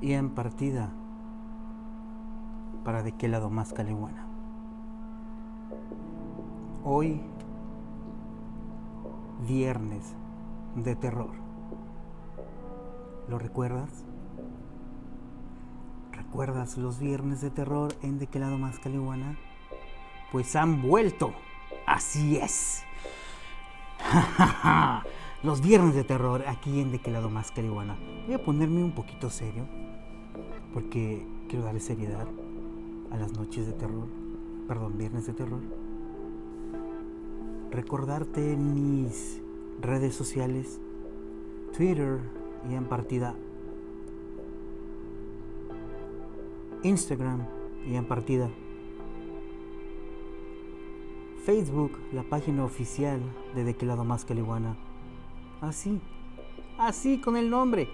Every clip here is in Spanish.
y en partida para de qué lado más caleguana. Hoy, viernes de terror. ¿Lo recuerdas? ¿Recuerdas los viernes de terror en de qué lado más caleguana? Pues han vuelto. Así es. Los viernes de terror aquí en De qué más carihuana. Voy a ponerme un poquito serio porque quiero darle seriedad a las noches de terror. Perdón, viernes de terror. Recordarte mis redes sociales, Twitter y en partida Instagram y en partida Facebook, la página oficial de De qué más Calihuana. Así, así con el nombre.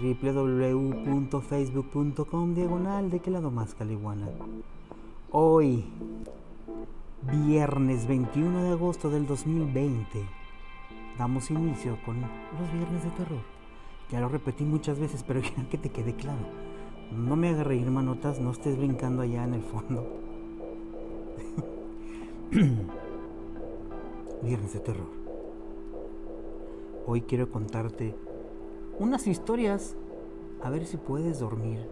www.facebook.com diagonal de qué lado más Calihuana. Hoy, viernes 21 de agosto del 2020, damos inicio con los viernes de terror. Ya lo repetí muchas veces, pero quiero que te quede claro. No me hagas reír, manotas, no estés brincando allá en el fondo. Viernes de terror. Hoy quiero contarte unas historias a ver si puedes dormir.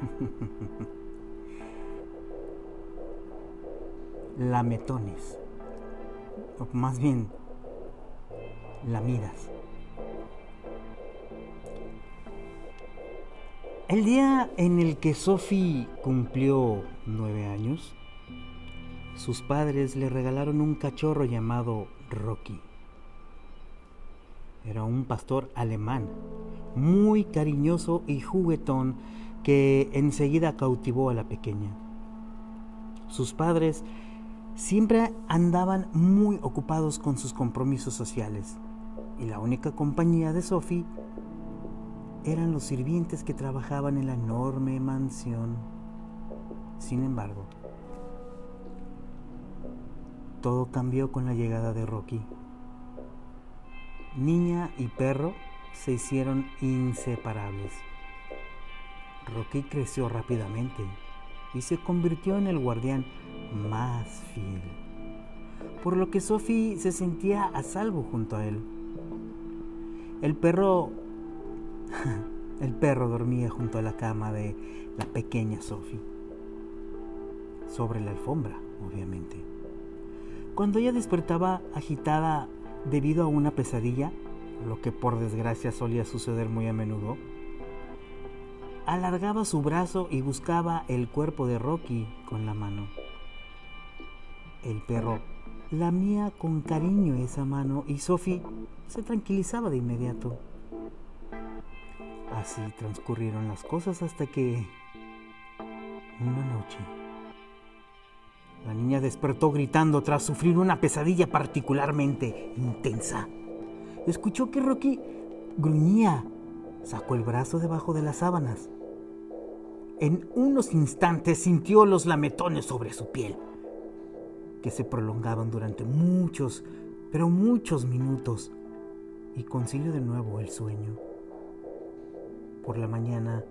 Lametones. Más bien, lamidas. El día en el que Sophie cumplió nueve años, sus padres le regalaron un cachorro llamado Rocky. Era un pastor alemán, muy cariñoso y juguetón que enseguida cautivó a la pequeña. Sus padres siempre andaban muy ocupados con sus compromisos sociales y la única compañía de Sophie eran los sirvientes que trabajaban en la enorme mansión. Sin embargo, todo cambió con la llegada de Rocky. Niña y perro se hicieron inseparables. Rocky creció rápidamente y se convirtió en el guardián más fiel, por lo que Sophie se sentía a salvo junto a él. El perro el perro dormía junto a la cama de la pequeña Sophie, sobre la alfombra, obviamente. Cuando ella despertaba agitada debido a una pesadilla, lo que por desgracia solía suceder muy a menudo, alargaba su brazo y buscaba el cuerpo de Rocky con la mano. El perro lamía con cariño esa mano y Sophie se tranquilizaba de inmediato. Así transcurrieron las cosas hasta que una noche la niña despertó gritando tras sufrir una pesadilla particularmente intensa. Escuchó que Rocky gruñía. Sacó el brazo debajo de las sábanas. En unos instantes sintió los lametones sobre su piel, que se prolongaban durante muchos, pero muchos minutos, y concilió de nuevo el sueño. Por la mañana,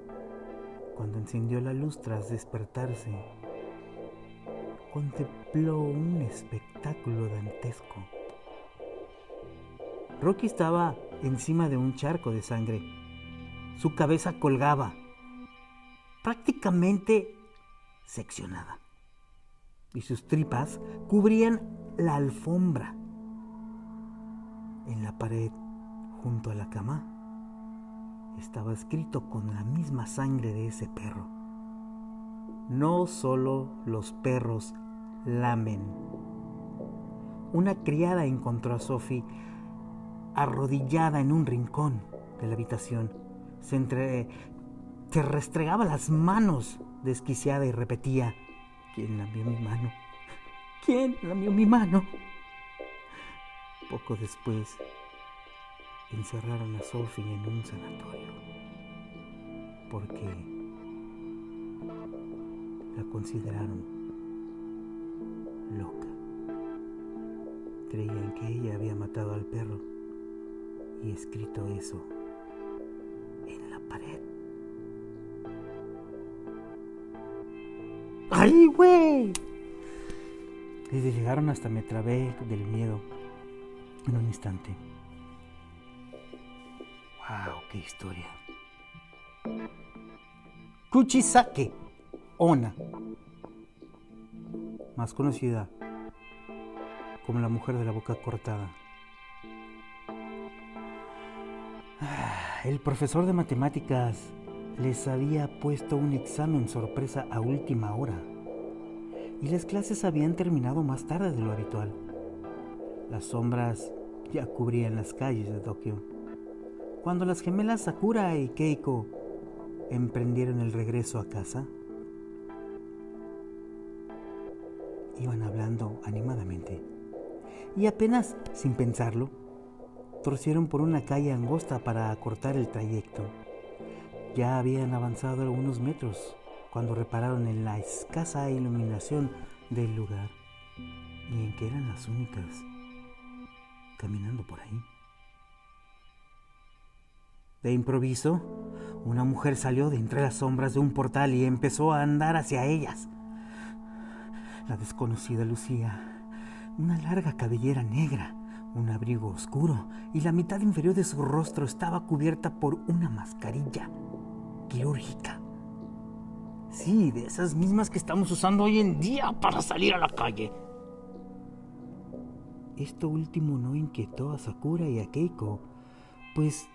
cuando encendió la luz tras despertarse, contempló un espectáculo dantesco. Rocky estaba encima de un charco de sangre. Su cabeza colgaba, prácticamente seccionada, y sus tripas cubrían la alfombra. En la pared, junto a la cama, estaba escrito con la misma sangre de ese perro no solo los perros lamen. Una criada encontró a Sophie arrodillada en un rincón de la habitación. Se, entre, se restregaba las manos desquiciada y repetía, ¿quién lamió mi mano? ¿Quién lamió mi mano? Poco después, encerraron a Sophie en un sanatorio porque la consideraron loca. Creían que ella había matado al perro y escrito eso en la pared. ¡Ay, güey! Desde llegaron hasta me trabé del miedo en un instante. ¡Wow! ¡Qué historia! Kuchisake Ona, más conocida como la mujer de la boca cortada. El profesor de matemáticas les había puesto un examen sorpresa a última hora y las clases habían terminado más tarde de lo habitual. Las sombras ya cubrían las calles de Tokio. Cuando las gemelas Sakura y Keiko emprendieron el regreso a casa, iban hablando animadamente y apenas sin pensarlo, torcieron por una calle angosta para acortar el trayecto. Ya habían avanzado algunos metros cuando repararon en la escasa iluminación del lugar y en que eran las únicas caminando por ahí. De improviso, una mujer salió de entre las sombras de un portal y empezó a andar hacia ellas. La desconocida lucía una larga cabellera negra, un abrigo oscuro y la mitad inferior de su rostro estaba cubierta por una mascarilla quirúrgica. Sí, de esas mismas que estamos usando hoy en día para salir a la calle. Esto último no inquietó a Sakura y a Keiko, pues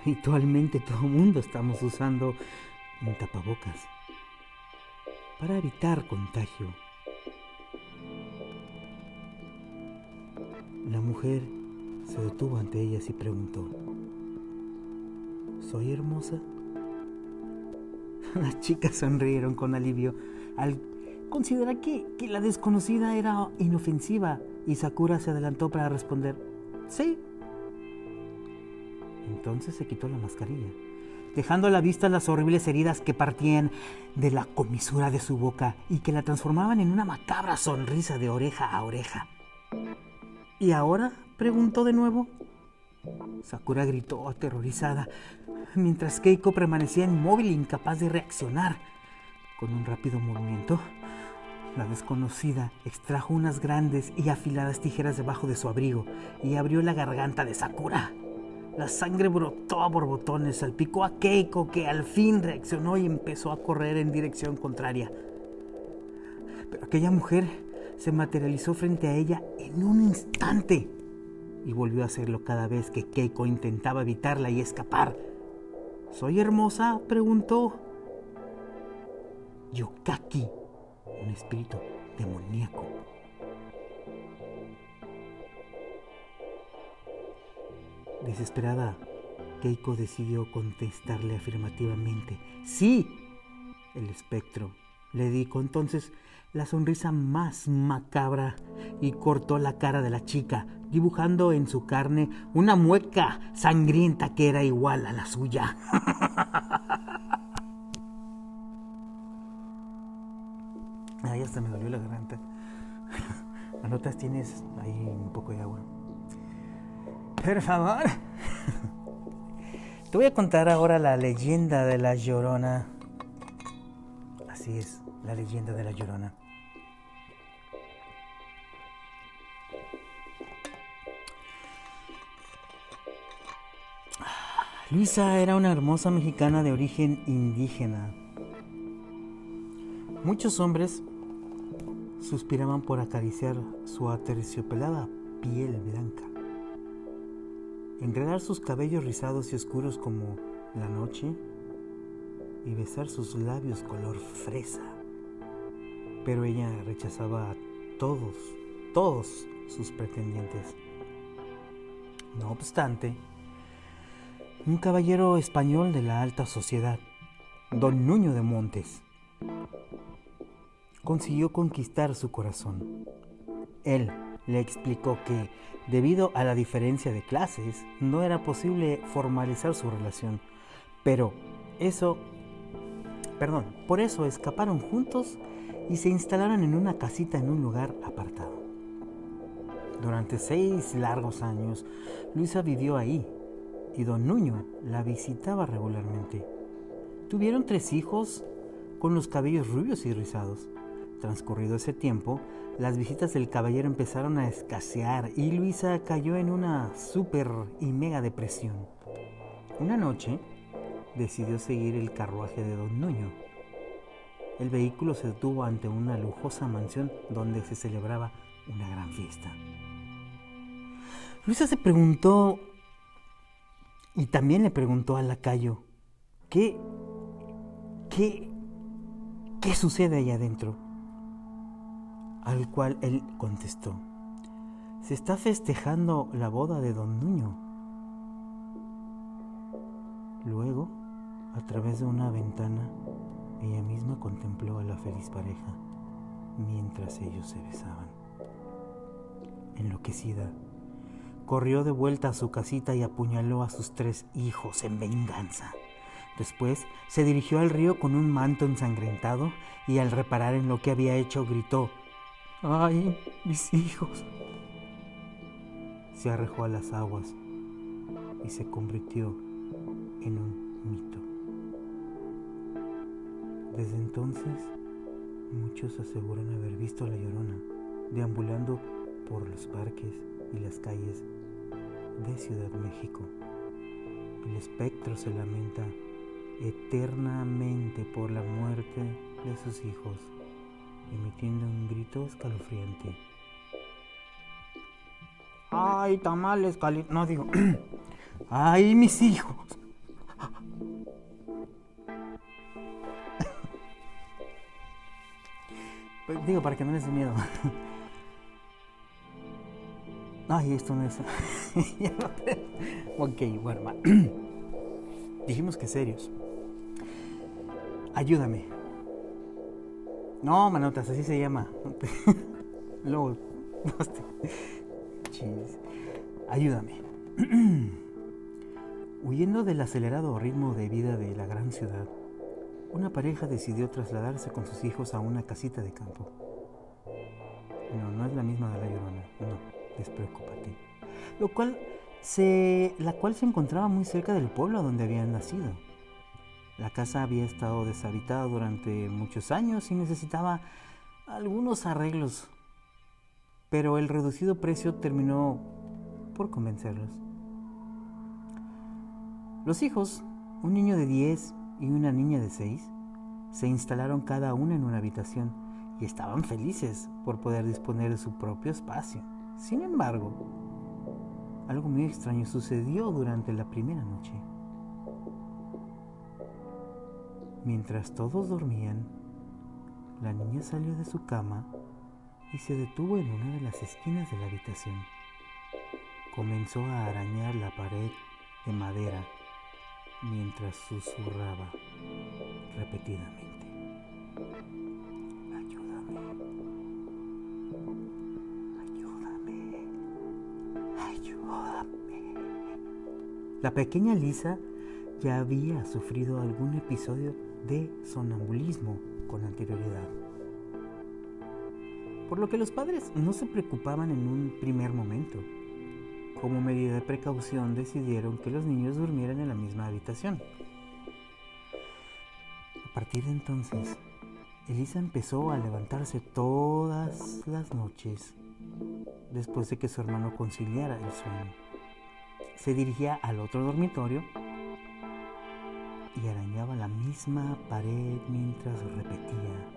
habitualmente todo el mundo estamos usando un tapabocas para evitar contagio. La mujer se detuvo ante ellas y preguntó, ¿soy hermosa? Las chicas sonrieron con alivio al considerar que, que, la desconocida era inofensiva y Sakura se adelantó para responder, sí. Entonces se quitó la mascarilla, dejando a la vista las horribles heridas que partían de la comisura de su boca y que la transformaban en una macabra sonrisa de oreja a oreja. ¿Y ahora? preguntó de nuevo. Sakura gritó aterrorizada, mientras Keiko permanecía inmóvil e incapaz de reaccionar. Con un rápido movimiento, la desconocida extrajo unas grandes y afiladas tijeras debajo de su abrigo y abrió la garganta de Sakura. La sangre brotó a borbotones, salpicó a Keiko, que al fin reaccionó y empezó a correr en dirección contraria. Pero aquella mujer se materializó frente a ella en un instante y volvió a hacerlo cada vez que Keiko intentaba evitarla y escapar. ¿Soy hermosa? preguntó. Yokaki, un espíritu demoníaco. Desesperada, Keiko decidió contestarle afirmativamente. Sí, el espectro le dijo entonces la sonrisa más macabra y cortó la cara de la chica, dibujando en su carne una mueca sangrienta que era igual a la suya. Ay, hasta me dolió la garganta. Anotas, tienes ahí un poco de agua. Por favor. Te voy a contar ahora la leyenda de la Llorona. Así es, la leyenda de la Llorona. Luisa era una hermosa mexicana de origen indígena. Muchos hombres suspiraban por acariciar su aterciopelada piel blanca, enredar sus cabellos rizados y oscuros como la noche y besar sus labios color fresa. Pero ella rechazaba a todos, todos sus pretendientes. No obstante, un caballero español de la alta sociedad, don Nuño de Montes, consiguió conquistar su corazón. Él le explicó que, debido a la diferencia de clases, no era posible formalizar su relación, pero eso, perdón, por eso escaparon juntos y se instalaron en una casita en un lugar apartado. Durante seis largos años, Luisa vivió ahí y don Nuño la visitaba regularmente. Tuvieron tres hijos con los cabellos rubios y rizados. Transcurrido ese tiempo, las visitas del caballero empezaron a escasear y Luisa cayó en una súper y mega depresión. Una noche decidió seguir el carruaje de don Nuño. El vehículo se detuvo ante una lujosa mansión donde se celebraba una gran fiesta. Luisa se preguntó y también le preguntó al lacayo, ¿qué, qué, qué sucede allá adentro? Al cual él contestó, se está festejando la boda de don Nuño. Luego, a través de una ventana, ella misma contempló a la feliz pareja mientras ellos se besaban. Enloquecida, corrió de vuelta a su casita y apuñaló a sus tres hijos en venganza. Después se dirigió al río con un manto ensangrentado y al reparar en lo que había hecho gritó, ¡Ay, mis hijos! Se arrojó a las aguas y se convirtió en un mito. Desde entonces, muchos aseguran haber visto a la llorona deambulando por los parques y las calles de Ciudad México. El espectro se lamenta eternamente por la muerte de sus hijos, emitiendo un grito escalofriante. ¡Ay, tamales calientes! No digo, ¡ay, mis hijos! Digo, para que no les dé miedo. Ay, esto no es. ok, bueno, dijimos que serios. Ayúdame. No, manotas, así se llama. Luego. Ayúdame. Huyendo del acelerado ritmo de vida de la gran ciudad, una pareja decidió trasladarse con sus hijos a una casita de campo. No, no es la misma de la Llorona, no despreocúpate. Lo cual se, la cual se encontraba muy cerca del pueblo donde habían nacido. La casa había estado deshabitada durante muchos años y necesitaba algunos arreglos, pero el reducido precio terminó por convencerlos. Los hijos, un niño de 10 y una niña de 6, se instalaron cada uno en una habitación y estaban felices por poder disponer de su propio espacio. Sin embargo, algo muy extraño sucedió durante la primera noche. Mientras todos dormían, la niña salió de su cama y se detuvo en una de las esquinas de la habitación. Comenzó a arañar la pared de madera mientras susurraba repetidamente. La pequeña Lisa ya había sufrido algún episodio de sonambulismo con anterioridad. Por lo que los padres no se preocupaban en un primer momento. Como medida de precaución decidieron que los niños durmieran en la misma habitación. A partir de entonces, Elisa empezó a levantarse todas las noches después de que su hermano conciliara el sueño se dirigía al otro dormitorio y arañaba la misma pared mientras repetía,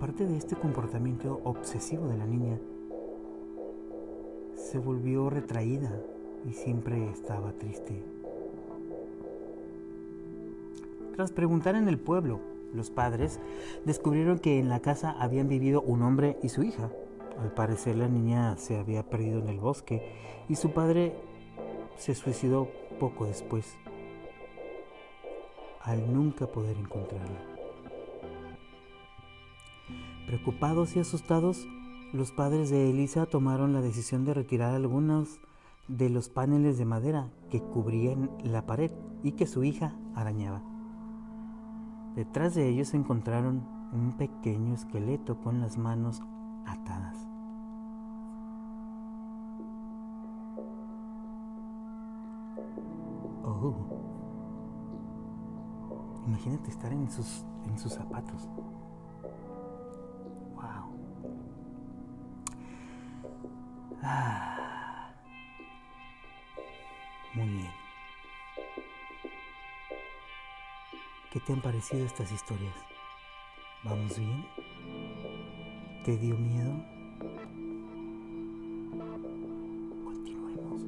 Aparte de este comportamiento obsesivo de la niña, se volvió retraída y siempre estaba triste. Tras preguntar en el pueblo, los padres descubrieron que en la casa habían vivido un hombre y su hija. Al parecer la niña se había perdido en el bosque y su padre se suicidó poco después, al nunca poder encontrarla. Preocupados y asustados, los padres de Elisa tomaron la decisión de retirar algunos de los paneles de madera que cubrían la pared y que su hija arañaba. Detrás de ellos encontraron un pequeño esqueleto con las manos atadas. Oh. Imagínate estar en sus, en sus zapatos. Ah. Muy bien. ¿Qué te han parecido estas historias? ¿Vamos bien? ¿Te dio miedo? Continuemos.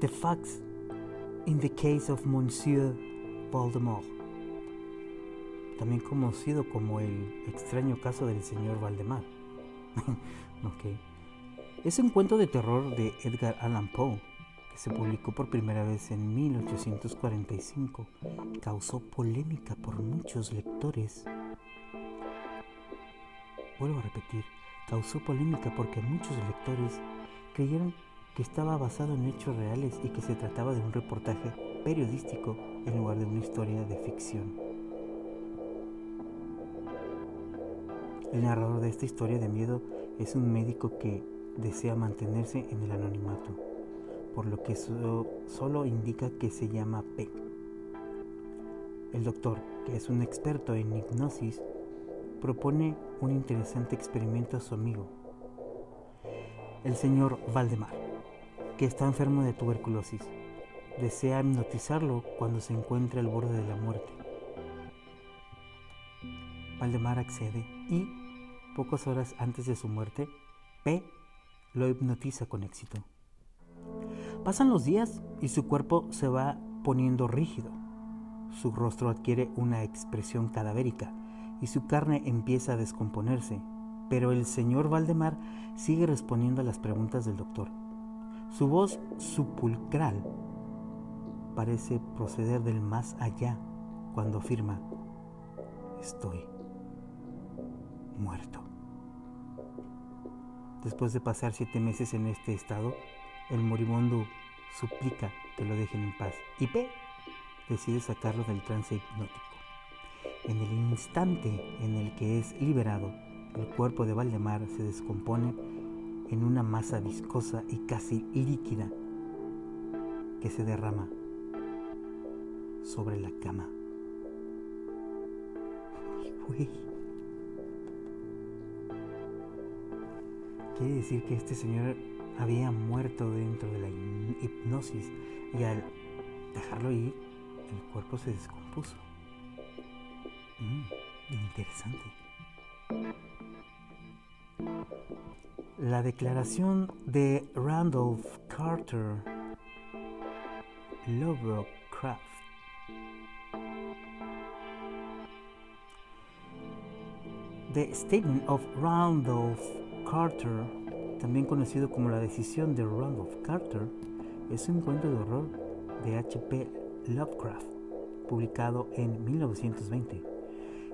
The facts in the case of Monsieur Voldemort, también conocido como el extraño caso del señor Valdemar. ok. Es un cuento de terror de Edgar Allan Poe que se publicó por primera vez en 1845. Causó polémica por muchos lectores. Vuelvo a repetir, causó polémica porque muchos lectores creyeron que estaba basado en hechos reales y que se trataba de un reportaje periodístico en lugar de una historia de ficción. El narrador de esta historia de miedo es un médico que desea mantenerse en el anonimato, por lo que solo indica que se llama P. El doctor, que es un experto en hipnosis, propone un interesante experimento a su amigo, el señor Valdemar, que está enfermo de tuberculosis. Desea hipnotizarlo cuando se encuentre al borde de la muerte. Valdemar accede y, pocas horas antes de su muerte, P lo hipnotiza con éxito. Pasan los días y su cuerpo se va poniendo rígido. Su rostro adquiere una expresión cadavérica y su carne empieza a descomponerse, pero el señor Valdemar sigue respondiendo a las preguntas del doctor. Su voz sepulcral parece proceder del más allá cuando afirma, estoy muerto. Después de pasar siete meses en este estado, el moribundo suplica que lo dejen en paz y P decide sacarlo del trance hipnótico. En el instante en el que es liberado, el cuerpo de Valdemar se descompone en una masa viscosa y casi líquida que se derrama sobre la cama. Quiere decir que este señor había muerto dentro de la hipnosis y al dejarlo ir, el cuerpo se descompuso. Mm, interesante. La declaración de Randolph Carter Lovecraft The statement of Randolph Carter, también conocido como La decisión de Randolph Carter, es un cuento de horror de H.P. Lovecraft, publicado en 1920.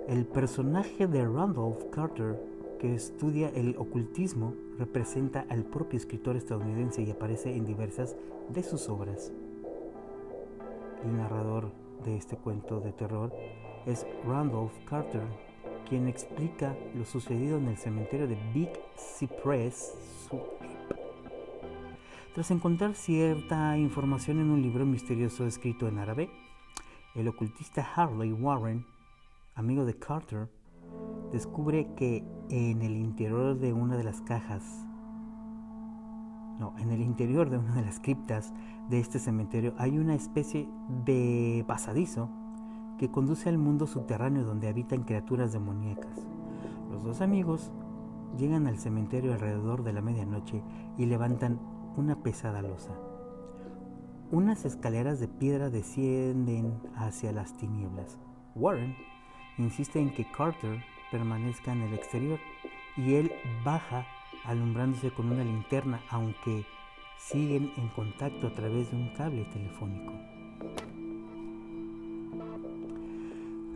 El personaje de Randolph Carter, que estudia el ocultismo, representa al propio escritor estadounidense y aparece en diversas de sus obras. El narrador de este cuento de terror es Randolph Carter, quien explica lo sucedido en el cementerio de Big Cypress Tras encontrar cierta información en un libro misterioso escrito en árabe, el ocultista Harley Warren, amigo de Carter, descubre que en el interior de una de las cajas, no, en el interior de una de las criptas de este cementerio hay una especie de pasadizo que conduce al mundo subterráneo donde habitan criaturas demoníacas. Los dos amigos llegan al cementerio alrededor de la medianoche y levantan una pesada losa. Unas escaleras de piedra descienden hacia las tinieblas. Warren insiste en que Carter permanezca en el exterior y él baja alumbrándose con una linterna aunque siguen en contacto a través de un cable telefónico.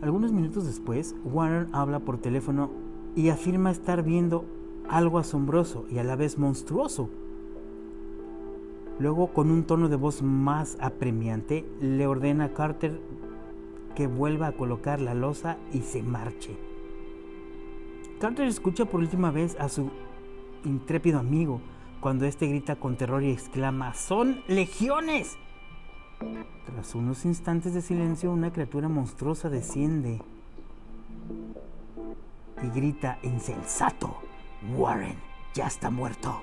Algunos minutos después, Warren habla por teléfono y afirma estar viendo algo asombroso y a la vez monstruoso Luego, con un tono de voz más apremiante, le ordena a Carter que vuelva a colocar la losa y se marche. Carter escucha por última vez a su intrépido amigo cuando éste grita con terror y exclama, ¡Son legiones! Tras unos instantes de silencio, una criatura monstruosa desciende y grita, ¡Insensato! Warren ya está muerto.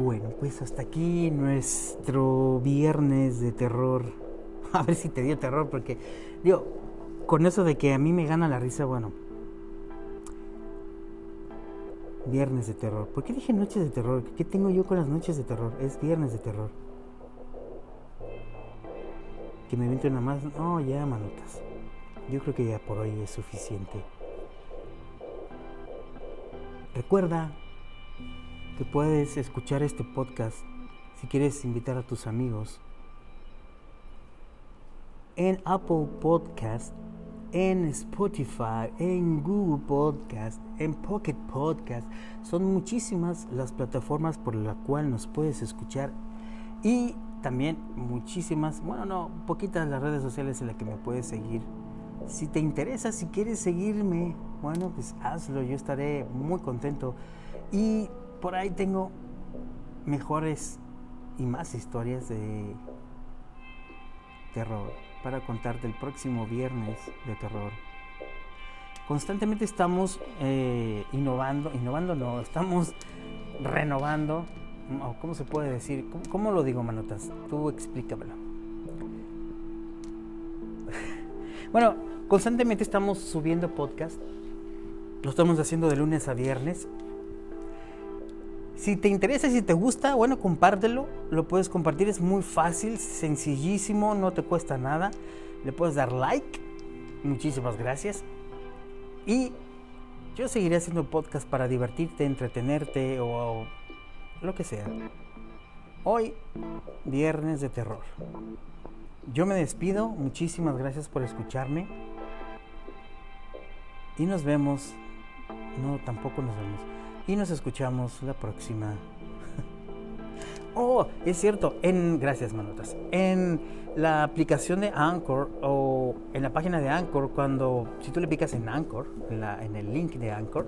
Bueno, pues hasta aquí nuestro viernes de terror. A ver si te dio terror, porque, digo, con eso de que a mí me gana la risa, bueno. Viernes de terror. ¿Por qué dije noches de terror? ¿Qué tengo yo con las noches de terror? Es viernes de terror. Que me viento nada más. No, ya, manotas. Yo creo que ya por hoy es suficiente. Recuerda puedes escuchar este podcast si quieres invitar a tus amigos en Apple Podcast, en Spotify, en Google Podcast, en Pocket Podcast. Son muchísimas las plataformas por las cuales nos puedes escuchar y también muchísimas, bueno, no, poquitas las redes sociales en las que me puedes seguir. Si te interesa, si quieres seguirme, bueno, pues hazlo, yo estaré muy contento. Y por ahí tengo mejores y más historias de terror para contarte el próximo viernes de terror. Constantemente estamos eh, innovando, innovando no, estamos renovando, ¿cómo se puede decir? ¿Cómo, cómo lo digo, Manotas? Tú explícamelo. bueno, constantemente estamos subiendo podcast, lo estamos haciendo de lunes a viernes si te interesa y si te gusta, bueno, compártelo. Lo puedes compartir, es muy fácil, sencillísimo, no te cuesta nada. Le puedes dar like. Muchísimas gracias. Y yo seguiré haciendo podcast para divertirte, entretenerte o lo que sea. Hoy, viernes de terror. Yo me despido, muchísimas gracias por escucharme. Y nos vemos. No, tampoco nos vemos y nos escuchamos la próxima. oh, es cierto, en gracias manotas. En la aplicación de Anchor o en la página de Anchor cuando si tú le picas en Anchor, en, en el link de Anchor,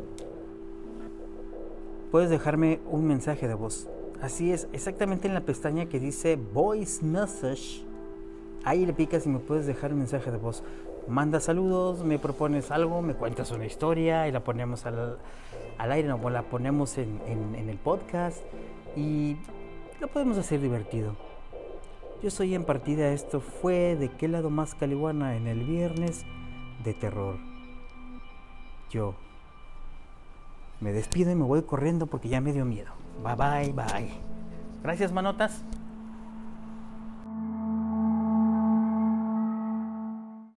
puedes dejarme un mensaje de voz. Así es, exactamente en la pestaña que dice Voice Message. Ahí le picas y me puedes dejar un mensaje de voz. Manda saludos, me propones algo, me cuentas una historia y la ponemos al, al aire, no, la ponemos en, el podcast y lo podemos hacer divertido. Yo soy en partida, esto fue de qué lado más caliguana en el viernes de terror. Yo me despido y me voy corriendo porque ya me dio miedo. Bye bye bye. Gracias manotas.